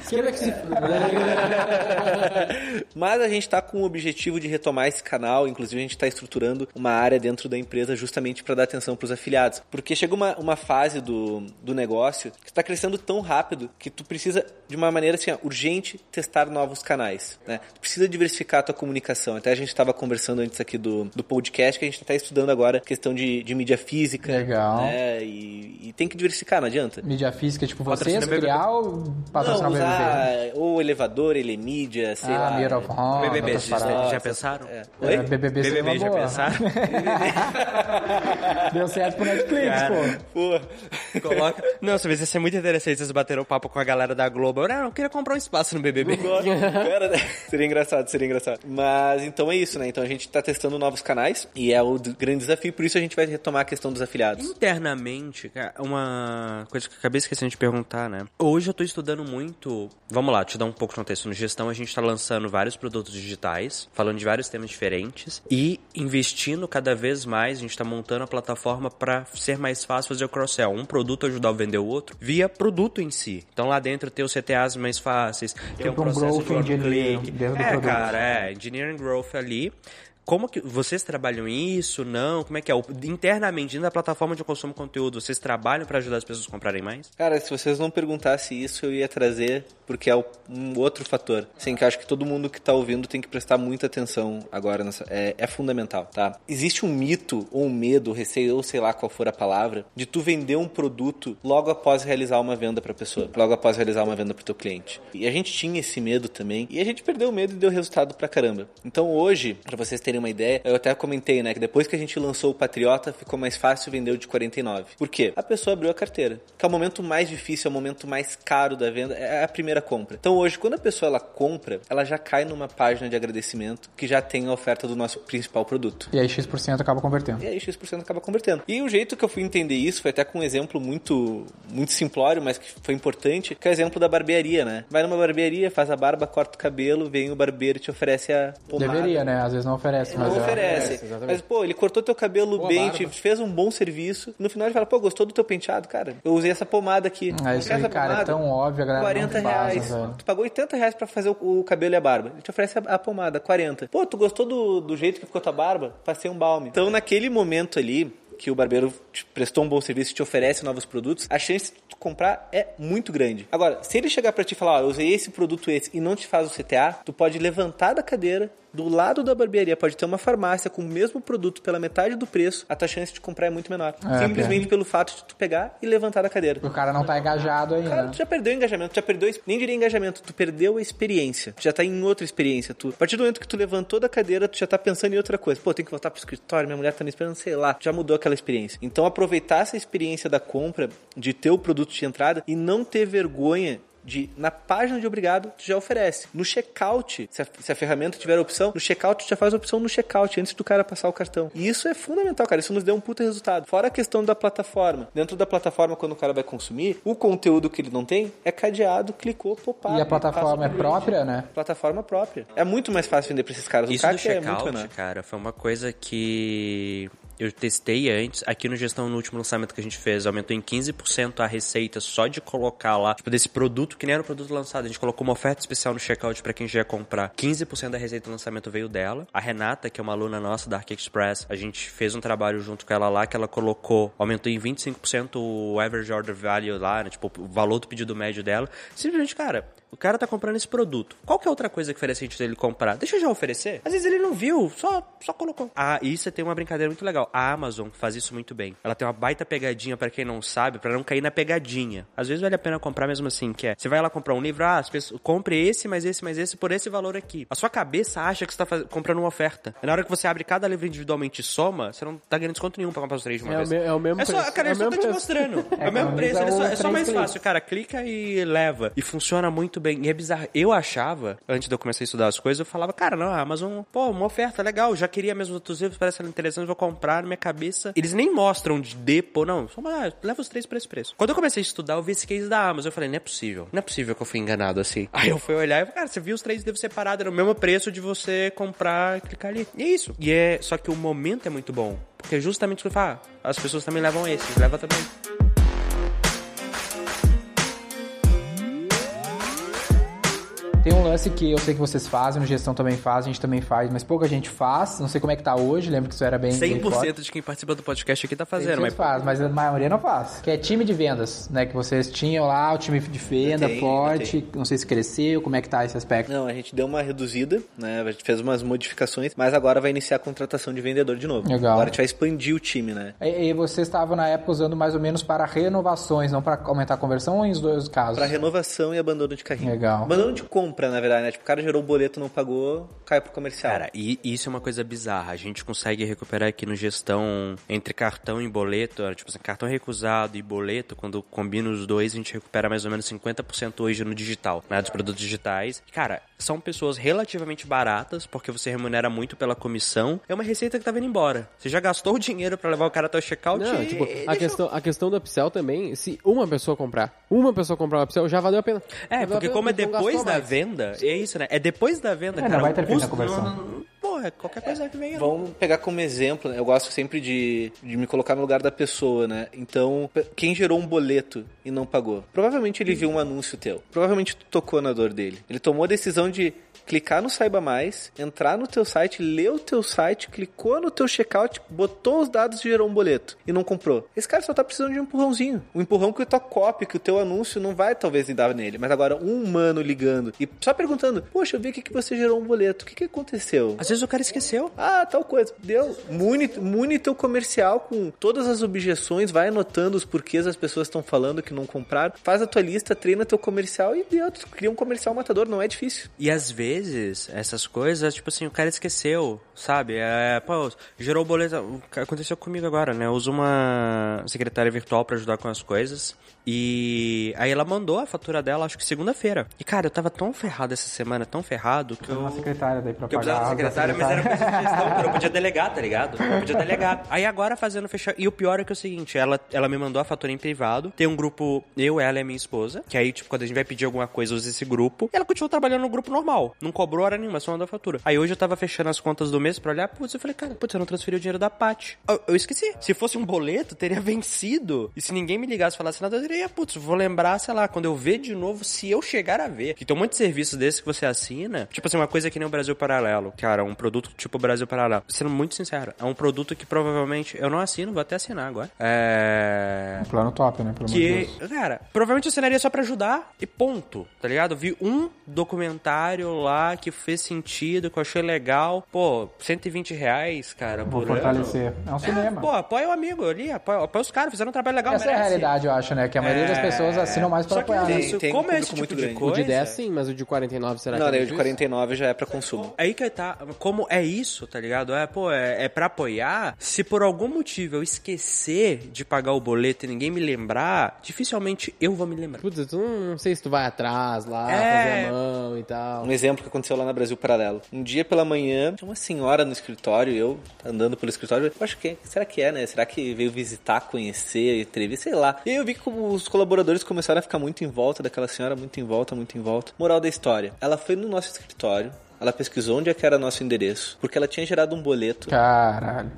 Esquerda que se... Mas a gente está com o objetivo de retomar esse canal, inclusive a gente está estruturando uma área dentro da empresa justamente para dar atenção para os afiliados. Porque chega uma, uma fase do, do negócio que está crescendo tão rápido que tu precisa, de uma maneira assim, ó, urgente, testar novos canais. Né? Tu precisa diversificar a tua comunicação. Até a gente estava conversando antes aqui do, do podcast que a gente está estudando agora questão de, de mídia física. Legal. Né? E, e tem que diversificar, não adianta. Mídia física, tipo vocês, criar ou patrocinar Não, o BBB? ou elevador, ele mídia, sei Ah, lá. Mirror of Home, BBB, já, já pensaram? É. É, Oi? BBB BBB, já boa. pensaram? Deu certo pro Netflix, Cara. pô. Pô, coloca. Nossa, mas ia ser muito interessante vocês bateram papo com a galera da Globo. Eu, não, eu queria comprar um espaço no BBB. Cara, seria engraçado, seria engraçado. Mas então é isso, né? Então a gente tá testando novos canais e é o grande desafio, por isso a gente vai retomar a questão dos afiliados. Internamente, cara, uma coisa que eu acabei esquecendo de perguntar, né? Hoje eu tô estudando muito. Vamos lá, te dar um pouco de contexto. No gestão, a gente tá lançando vários produtos digitais, falando de vários temas diferentes e investindo cada vez mais. A gente tá montando a plataforma para ser mais fácil fazer o cross-sell. Um produto ajudar a vender o outro via produto em si. Então lá dentro ter os CTAs mais fáceis, ter um um processo de engineering dentro do É, produto. cara, é, engineering growth ali. Como que vocês trabalham isso? Não? Como é que é? O- Internamente, dentro da plataforma de consumo de conteúdo, vocês trabalham para ajudar as pessoas a comprarem mais? Cara, se vocês não perguntassem isso, eu ia trazer, porque é o- um outro fator. Sim, que eu acho que todo mundo que tá ouvindo tem que prestar muita atenção agora. Nessa, é, é fundamental, tá? Existe um mito, ou um medo, receio, ou sei lá qual for a palavra, de tu vender um produto logo após realizar uma venda pra pessoa. Logo após realizar uma venda pro teu cliente. E a gente tinha esse medo também, e a gente perdeu o medo e deu resultado pra caramba. Então hoje, pra vocês terem uma ideia, eu até comentei, né, que depois que a gente lançou o Patriota, ficou mais fácil vender o de 49. Por quê? A pessoa abriu a carteira. Que é o momento mais difícil, é o momento mais caro da venda, é a primeira compra. Então hoje, quando a pessoa ela compra, ela já cai numa página de agradecimento que já tem a oferta do nosso principal produto. E aí X% acaba convertendo. E aí X% acaba convertendo. E o jeito que eu fui entender isso foi até com um exemplo muito muito simplório, mas que foi importante, que é o exemplo da barbearia, né? Vai numa barbearia, faz a barba, corta o cabelo, vem o barbeiro e te oferece a pomada. Deveria, né? Às vezes não oferece, mas Não é- oferece. exatamente. mas, pô, ele cortou teu cabelo Boa bem, te fez um bom serviço. No final ele fala, pô, gostou do teu penteado? Cara, eu usei essa pomada aqui. Ah, isso aí, essa cara, é pomada? tão óbvio, a galera 40 não faz, reais. Tu pagou 80 reais pra fazer o, o cabelo e a barba. Ele te oferece a, a pomada, 40. Pô, tu gostou do, do jeito que ficou tua barba? Passei um balme. Então, naquele momento ali, que o barbeiro te prestou um bom serviço e te oferece novos produtos, a chance de tu comprar é muito grande. Agora, se ele chegar pra ti e falar, ó, eu usei esse produto esse e não te faz o CTA, tu pode levantar da cadeira, do lado da barbearia pode ter uma farmácia com o mesmo produto pela metade do preço, a tua chance de comprar é muito menor. É, Simplesmente pelo fato de tu pegar e levantar da cadeira. O cara não tá engajado ainda. Cara, tu já perdeu o engajamento, tu já perdeu, nem diria engajamento, tu perdeu a experiência. Tu já tá em outra experiência. Tu, a partir do momento que tu levantou da cadeira, tu já tá pensando em outra coisa. Pô, tem que voltar pro escritório, minha mulher tá me esperando, sei lá. Já mudou aquela experiência. Então aproveitar essa experiência da compra, de ter o produto de entrada e não ter vergonha de na página de obrigado tu já oferece. No checkout, se a, se a ferramenta tiver a opção, no checkout tu já faz a opção no checkout antes do cara passar o cartão. E isso é fundamental, cara. Isso nos deu um puta resultado. Fora a questão da plataforma. Dentro da plataforma, quando o cara vai consumir, o conteúdo que ele não tem é cadeado, clicou, popado. E a plataforma é própria, né? Plataforma própria. É muito mais fácil vender pra esses caras. Isso o do CAC é muito checkout, menor. cara, foi uma coisa que eu testei antes. Aqui no Gestão, no último lançamento que a gente fez, aumentou em 15% a receita só de colocar lá, tipo, desse produto que nem era o produto lançado. A gente colocou uma oferta especial no checkout pra quem já ia comprar. 15% da receita do lançamento veio dela. A Renata, que é uma aluna nossa da Arc Express, a gente fez um trabalho junto com ela lá que ela colocou, aumentou em 25% o average order value lá, né? Tipo, o valor do pedido médio dela. Simplesmente, cara, o cara tá comprando esse produto. Qual que é outra coisa que oferece a gente dele comprar? Deixa eu já oferecer. Às vezes ele não viu, só, só colocou. Ah, e isso tem uma brincadeira muito legal. A Amazon faz isso muito bem. Ela tem uma baita pegadinha pra quem não sabe, pra não cair na pegadinha. Às vezes vale a pena comprar mesmo assim, que é, você vai lá comprar um livro, ah, as pessoas, compre esse, mais esse, mais esse, por esse valor aqui. A sua cabeça acha que você tá faz- comprando uma oferta. Na hora que você abre cada livro individualmente e soma, você não tá ganhando desconto nenhum pra comprar os três de uma É o vez. me- é o mesmo É só, preço, cara, é ele o só tá te mostrando. É, o mesmo economiza preço, ele só, é só três mais fácil, cara. Clica e leva. E funciona muito bem. E é bizarro. Eu achava, antes de eu começar a estudar as coisas, eu falava, cara, não, a Amazon, pô, uma oferta legal. Já queria mesmo outros livros, parece interessante, vou comprar na minha cabeça. Eles nem mostram de depo, não. Só, ah, leva os três por esse preço. Quando eu comecei a estudar, eu vi esse case da Amazon. Eu falei, não é possível. Não é possível que eu fui enganado assim. Aí eu fui olhar e falei, cara, você viu os três livros separados, era o mesmo preço de você comprar e clicar ali. E é isso. E é, só que o momento é muito bom. Porque é justamente o que eu falo, ah, as pessoas também levam esse, leva também. Tem um lance que eu sei que vocês fazem, no gestão também faz, a gente também faz, mas pouca gente faz. Não sei como é que tá hoje, lembro que isso era bem. bem forte. 100% de quem participa do podcast aqui tá fazendo, mas faz, mas a maioria não faz. Que é time de vendas, né? Que vocês tinham lá, o time de venda tenho, forte. Não sei se cresceu, como é que tá esse aspecto. Não, a gente deu uma reduzida, né? A gente fez umas modificações, mas agora vai iniciar a contratação de vendedor de novo. Legal. Agora a gente vai expandir o time, né? E, e vocês estavam na época usando mais ou menos para renovações, não para aumentar a conversão ou em os dois casos? Pra renovação e abandono de carrinho. Legal. Abandono de compra, na verdade, né? Tipo, o cara gerou o boleto, não pagou, cai pro comercial. Cara, e isso é uma coisa bizarra. A gente consegue recuperar aqui no gestão entre cartão e boleto, tipo assim, cartão recusado e boleto, quando combina os dois, a gente recupera mais ou menos 50% hoje no digital, né, dos produtos digitais. Cara, são pessoas relativamente baratas, porque você remunera muito pela comissão. É uma receita que tá vindo embora. Você já gastou o dinheiro pra levar o cara até o checkout Não, e... tipo, a deixa- questão, a questão do upsell também, se uma pessoa comprar, uma pessoa comprar o upsell, já valeu a pena. É, valeu porque a pena, como é depois da mais. Venda, é isso, né? É depois da venda, É, cara. não vai ter custo- conversão. não- não- Porra, qualquer coisa que venha. Vamos pegar como exemplo, né? eu gosto sempre de, de me colocar no lugar da pessoa, né? Então, quem gerou um boleto e não pagou? Provavelmente ele viu um anúncio teu. Provavelmente tu tocou na dor dele. Ele tomou a decisão de clicar no Saiba Mais, entrar no teu site, ler o teu site, clicou no teu checkout, botou os dados e gerou um boleto e não comprou. Esse cara só tá precisando de um empurrãozinho. Um empurrão que a tua copy, que o teu anúncio não vai talvez dar nele. Mas agora um humano ligando e só perguntando: Poxa, eu vi aqui que você gerou um boleto. O que, que aconteceu? Às vezes o cara esqueceu. Ah, tal coisa. Deu. Mune, mune teu comercial com todas as objeções, vai anotando os porquês as pessoas estão falando que não compraram. Faz a tua lista, treina teu comercial e deu. Cria um comercial matador, não é difícil. E às vezes, essas coisas, tipo assim, o cara esqueceu, sabe? É, pô, gerou boleto. que Aconteceu comigo agora, né? Eu uso uma secretária virtual pra ajudar com as coisas. E aí ela mandou a fatura dela, acho que segunda-feira. E cara, eu tava tão ferrado essa semana, tão ferrado, que eu. Uma secretária daí pra eu pagar. precisava da a secretária, mas era coisa de gestão, cara. Eu podia delegar, tá ligado? Eu podia delegar. Aí agora fazendo fechar. E o pior é que é o seguinte: ela, ela me mandou a fatura em privado. Tem um grupo, eu, ela e minha esposa. Que aí, tipo, quando a gente vai pedir alguma coisa, usa esse grupo. Ela continuou trabalhando no grupo normal. Não cobrou hora nenhuma, só mandou a fatura. Aí hoje eu tava fechando as contas do mês pra olhar. Putz, eu falei, cara, putz, eu não transferi o dinheiro da Paty. Eu, eu esqueci. Se fosse um boleto, teria vencido. E se ninguém me ligasse e falasse nada, eu diria, putz, vou lembrar, sei lá, quando eu ver de novo, se eu chegar a ver. Que tem um monte de serviços desses que você assina. Tipo assim, uma coisa que nem o Brasil Paralelo. Cara, um, produto tipo Brasil Paralelo. Sendo muito sincero, é um produto que provavelmente eu não assino, vou até assinar agora. É. Um plano top, né? Pelo Que, Deus. cara, provavelmente eu assinaria só pra ajudar e ponto, tá ligado? Eu vi um documentário lá que fez sentido, que eu achei legal. Pô, 120 reais, cara, Vou por ano. fortalecer. É um cinema. Pô, apoia o amigo ali, apoia, apoia os caras, fizeram um trabalho legal, Essa é a merece. realidade, eu acho, né? Que a maioria das É. pessoas assinam mais pra Só que apoiar. né? isso, Tem- tem como um é esse tipo muito de grande. O coisa... de 10 sim, mas o de 49 será Não, que daí é o de isso? 49 já é pra consumo. Aí que tá, como é isso, tá ligado? É, pô, é, é pra apoiar. Se por algum motivo eu esquecer de pagar o boleto e ninguém me lembrar, dificilmente eu vou me lembrar. Putz, tu não, não sei se tu vai atrás lá, É. fazer a mão e tal. Um exemplo que aconteceu lá na Brasil Paralelo. Um dia pela manhã, tinha uma senhora no escritório, eu andando pelo escritório, eu acho que, será que é, né? Será que veio visitar, conhecer, entrevistar, sei lá. E aí eu vi que como os colaboradores começaram a ficar muito em volta daquela senhora, muito em volta, muito em volta. Moral da história, ela foi no nosso escritório, ela pesquisou onde é que era nosso endereço, porque ela tinha gerado um boleto Caralho.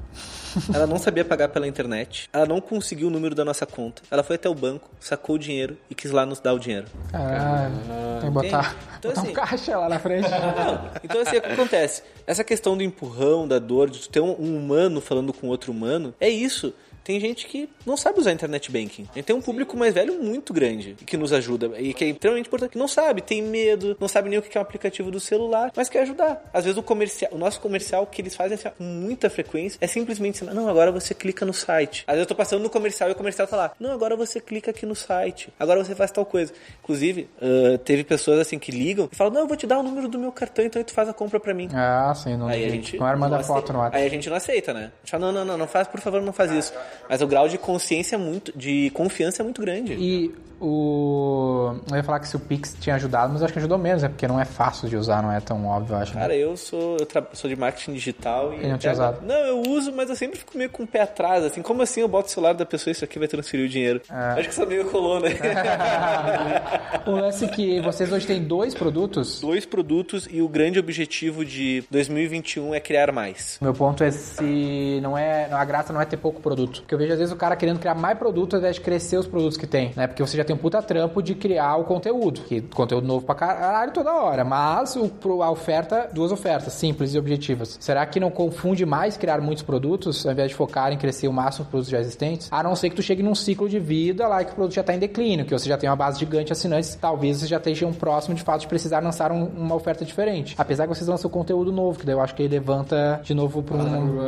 Ela não sabia pagar pela internet. Ela não conseguiu o número da nossa conta. Ela foi até o banco, sacou o dinheiro e quis lá nos dar o dinheiro. Caralho. Tem que botar, Então, botar assim- um caixa lá na frente. Não. Então, assim, o que acontece? Essa questão do empurrão, da dor, de ter um humano falando com outro humano, é isso. Tem gente que não sabe usar internet banking. A gente tem um público mais velho muito grande que nos ajuda e que é extremamente importante. Que não sabe, tem medo, não sabe nem o que é um aplicativo do celular, mas quer ajudar. Às vezes o comercial, o nosso comercial que eles fazem assim, com muita frequência é simplesmente assim, não, agora você clica no site. Às vezes eu tô passando no comercial e o comercial tá lá, não, agora você clica aqui no site. Agora você faz tal coisa. Inclusive, ah, teve pessoas assim que ligam e falam, não, eu vou te dar o número do meu cartão, então aí tu faz a compra pra mim. Ah, sim. Não, Aí a gente não era não foto aceita. no WhatsApp. Aí a gente não aceita, né? A gente fala, não, não, não, não faz, por favor, não faz isso. Mas o grau de consciência é muito, de confiança é muito grande. E o. Eu ia falar que se o Pix tinha ajudado, mas acho que ajudou menos, é porque não é fácil de usar, não é tão óbvio, eu acho. né? Cara, eu sou, eu tra- sou de marketing digital e. E não tinha agora- usado? Não, eu uso, mas eu sempre fico meio com o pé atrás, assim. Como assim eu boto o celular da pessoa e isso aqui vai transferir o dinheiro? É. Acho que essa meio colou, né? o lance é que vocês hoje têm dois produtos. Dois produtos e o grande objetivo de 2021 é criar mais. Meu ponto é se não é. A graça não é ter pouco produto. Porque eu vejo às vezes o cara querendo criar mais produto ao invés de crescer os produtos que tem, né? Porque você já tem um puta trampo de criar o conteúdo. Que conteúdo novo pra caralho toda hora. Mas o, pro- a oferta, duas ofertas, simples e objetivas. Será que não confunde mais criar muitos produtos ao invés de focar em crescer o máximo os produtos já existentes? A não ser que tu chegue num ciclo de vida lá que o produto já tá em declínio, que você já tem uma base gigante de assinantes, talvez você já estejam próximo de fato de precisar lançar um- uma oferta diferente. Apesar que vocês lançam conteúdo novo, que daí eu acho que ele levanta de novo para um.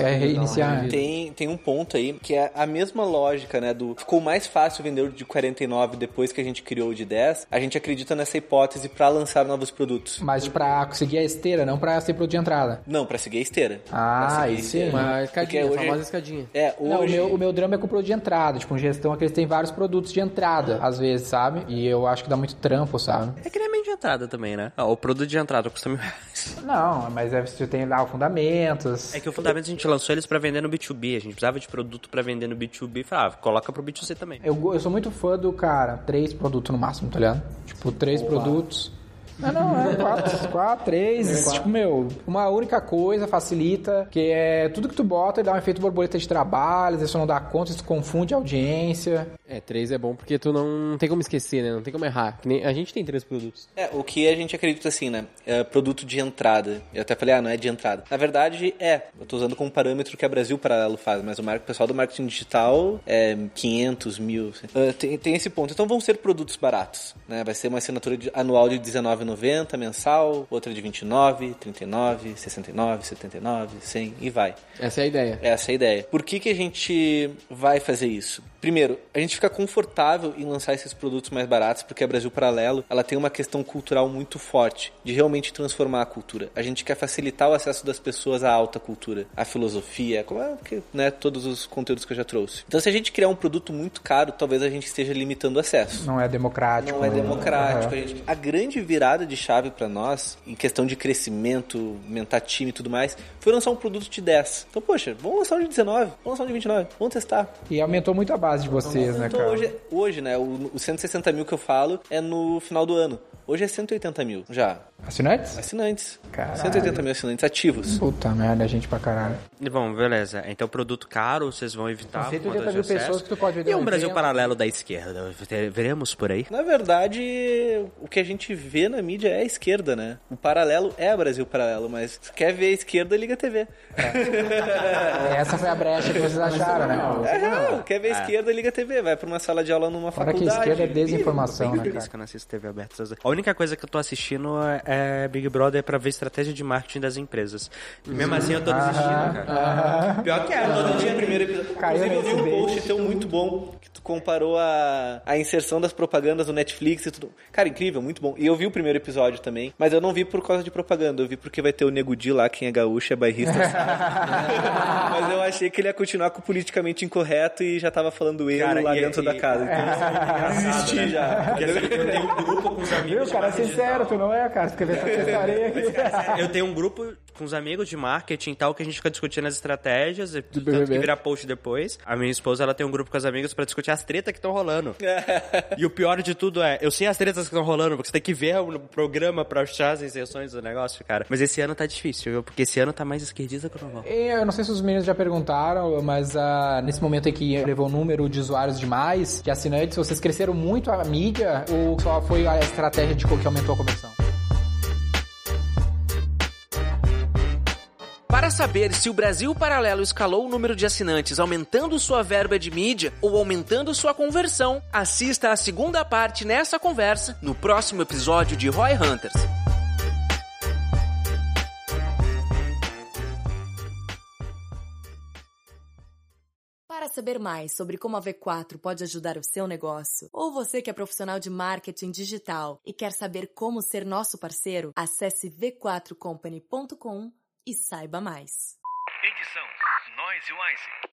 É, reiniciar. Tem, tem um ponto aí que é a mesma lógica, né? Do ficou mais fácil vender o de 49 depois que a gente criou o de 10. A gente acredita nessa hipótese pra lançar novos produtos. Mas pra conseguir a esteira, não pra ser produto de entrada. Não, pra seguir a esteira. Ah, seguir sim. esteira. Uma escadinha, Porque a hoje- famosa escadinha. É, hoje... Não, o meu, o meu drama é com o produto de entrada. Tipo, gestão é que eles têm vários produtos de entrada, às vezes, sabe? E eu acho que dá muito trampo, sabe? É que nem meio de entrada também, né? Ah, o produto de entrada custa mil reais. Não, mas é, você tem lá o fundamentos. É que o fundamento a gente lançou eles pra vender no B2B. A gente precisava de produto pra vender no B2B. e Falava, ah, coloca pro B2C também. Eu, eu sou muito fã do cara, três produtos no máximo, tá ligado? Tipo, três produtos. Não, não, é quatro, quatro, três. Tipo, meu, uma única coisa facilita, que é tudo que tu bota e dá um efeito borboleta de trabalho, às vezes tu não dá conta, tu confunde a audiência. É, três é bom porque tu não tem como esquecer, né? Não tem como errar. Nem- a gente tem três produtos. É, o que a gente acredita assim, né? É produto de entrada. Eu até falei, ah, não é de entrada. Na verdade, é. Eu tô usando como parâmetro que a Brasil Paralelo faz, mas o pessoal do marketing digital é 500, mil. Ah, tem, tem esse ponto. Então vão ser produtos baratos, né? Vai ser uma assinatura de- anual de R$19,90 mensal, outra de 29, 39, 69, 79, 100 e vai. Essa é a ideia. Essa é a ideia. Por que, que a gente vai fazer isso? Primeiro, a gente fica confortável em lançar esses produtos mais baratos, porque a Brasil Paralelo ela tem uma questão cultural muito forte, de realmente transformar a cultura. A gente quer facilitar o acesso das pessoas à alta cultura, à filosofia, como é que, né, todos os conteúdos que eu já trouxe. Então, se a gente criar um produto muito caro, talvez a gente esteja limitando o acesso. Não é democrático. Não é democrático. A, gente- a grande virada de chave pra nós, em questão de crescimento, aumentar time e tudo mais, foi lançar um produto de 10. Então, poxa, vamos lançar um de 19, vamos lançar um de 29, vamos testar. E aumentou muito a base de vocês, né? Hoje, hoje, né? O, o 160 mil que eu falo é no final do ano. Hoje é 180 mil já. Assinantes? Assinantes. Caralho. 180 mil assinantes ativos. Puta merda, gente pra caralho. E Bom, beleza. Então, produto caro, vocês vão evitar. São por 180 conta de mil acesso. pessoas que tu pode vender E um um Brasil paralelo da esquerda. Veremos por aí. Na verdade, o que a gente vê na mídia é a esquerda, né? O paralelo é o Brasil paralelo, mas se quer ver a esquerda, liga a TV. Essa foi a brecha que vocês acharam, né? É real, quer ver a esquerda, liga a TV. Vai pra uma sala de aula numa Fora que a faculdade. esquerda é desinformação, né, Por isso cara? que eu não assisto TV aberta. A única coisa que eu tô assistindo é, é Big Brother pra ver estratégia de marketing das empresas. E mesmo assim eu tô desistindo, cara. Pior que é, todo dia primeiro episódio. Caiu Inclusive, eu vi um post teu muito bom que tu comparou a, a inserção das propagandas do Netflix e tudo. Cara, incrível, muito bom. E eu vi o primeiro episódio também, mas eu não vi por causa de propaganda. Eu vi porque vai ter o Nego Di lá, quem é gaúcho é bairrista. mas eu achei que ele ia continuar com o politicamente incorreto e já tava falando eu Cara, lá e- dentro e- da casa. Então, desisti já. Porque assim, eu tenho um grupo com os amigos. Cara, é sincero, tu não é, cara. Aqui. Eu tenho um grupo com os amigos de marketing e tal que a gente fica discutindo as estratégias, e tanto que vira post depois. A minha esposa, ela tem um grupo com os amigos pra discutir as tretas que estão rolando. e o pior de tudo é, eu sei as tretas que estão rolando, porque você tem que ver o programa pra achar as inserções do negócio, cara. Mas esse ano tá difícil, viu? Porque esse ano tá mais esquerdista que o normal. E Eu não sei se os meninos já perguntaram, mas ah, nesse momento aí que levou o número de usuários demais, de assinantes, vocês cresceram muito a mídia ou só foi a estratégia de que aumentou a conversão? Para saber se o Brasil Paralelo escalou o número de assinantes aumentando sua verba de mídia ou aumentando sua conversão, assista a segunda parte nessa conversa no próximo episódio de Roy Hunters. Para saber mais sobre como a V4 pode ajudar o seu negócio, ou você que é profissional de marketing digital e quer saber como ser nosso parceiro, acesse v4company.com e saiba mais. Edição Noise Wise.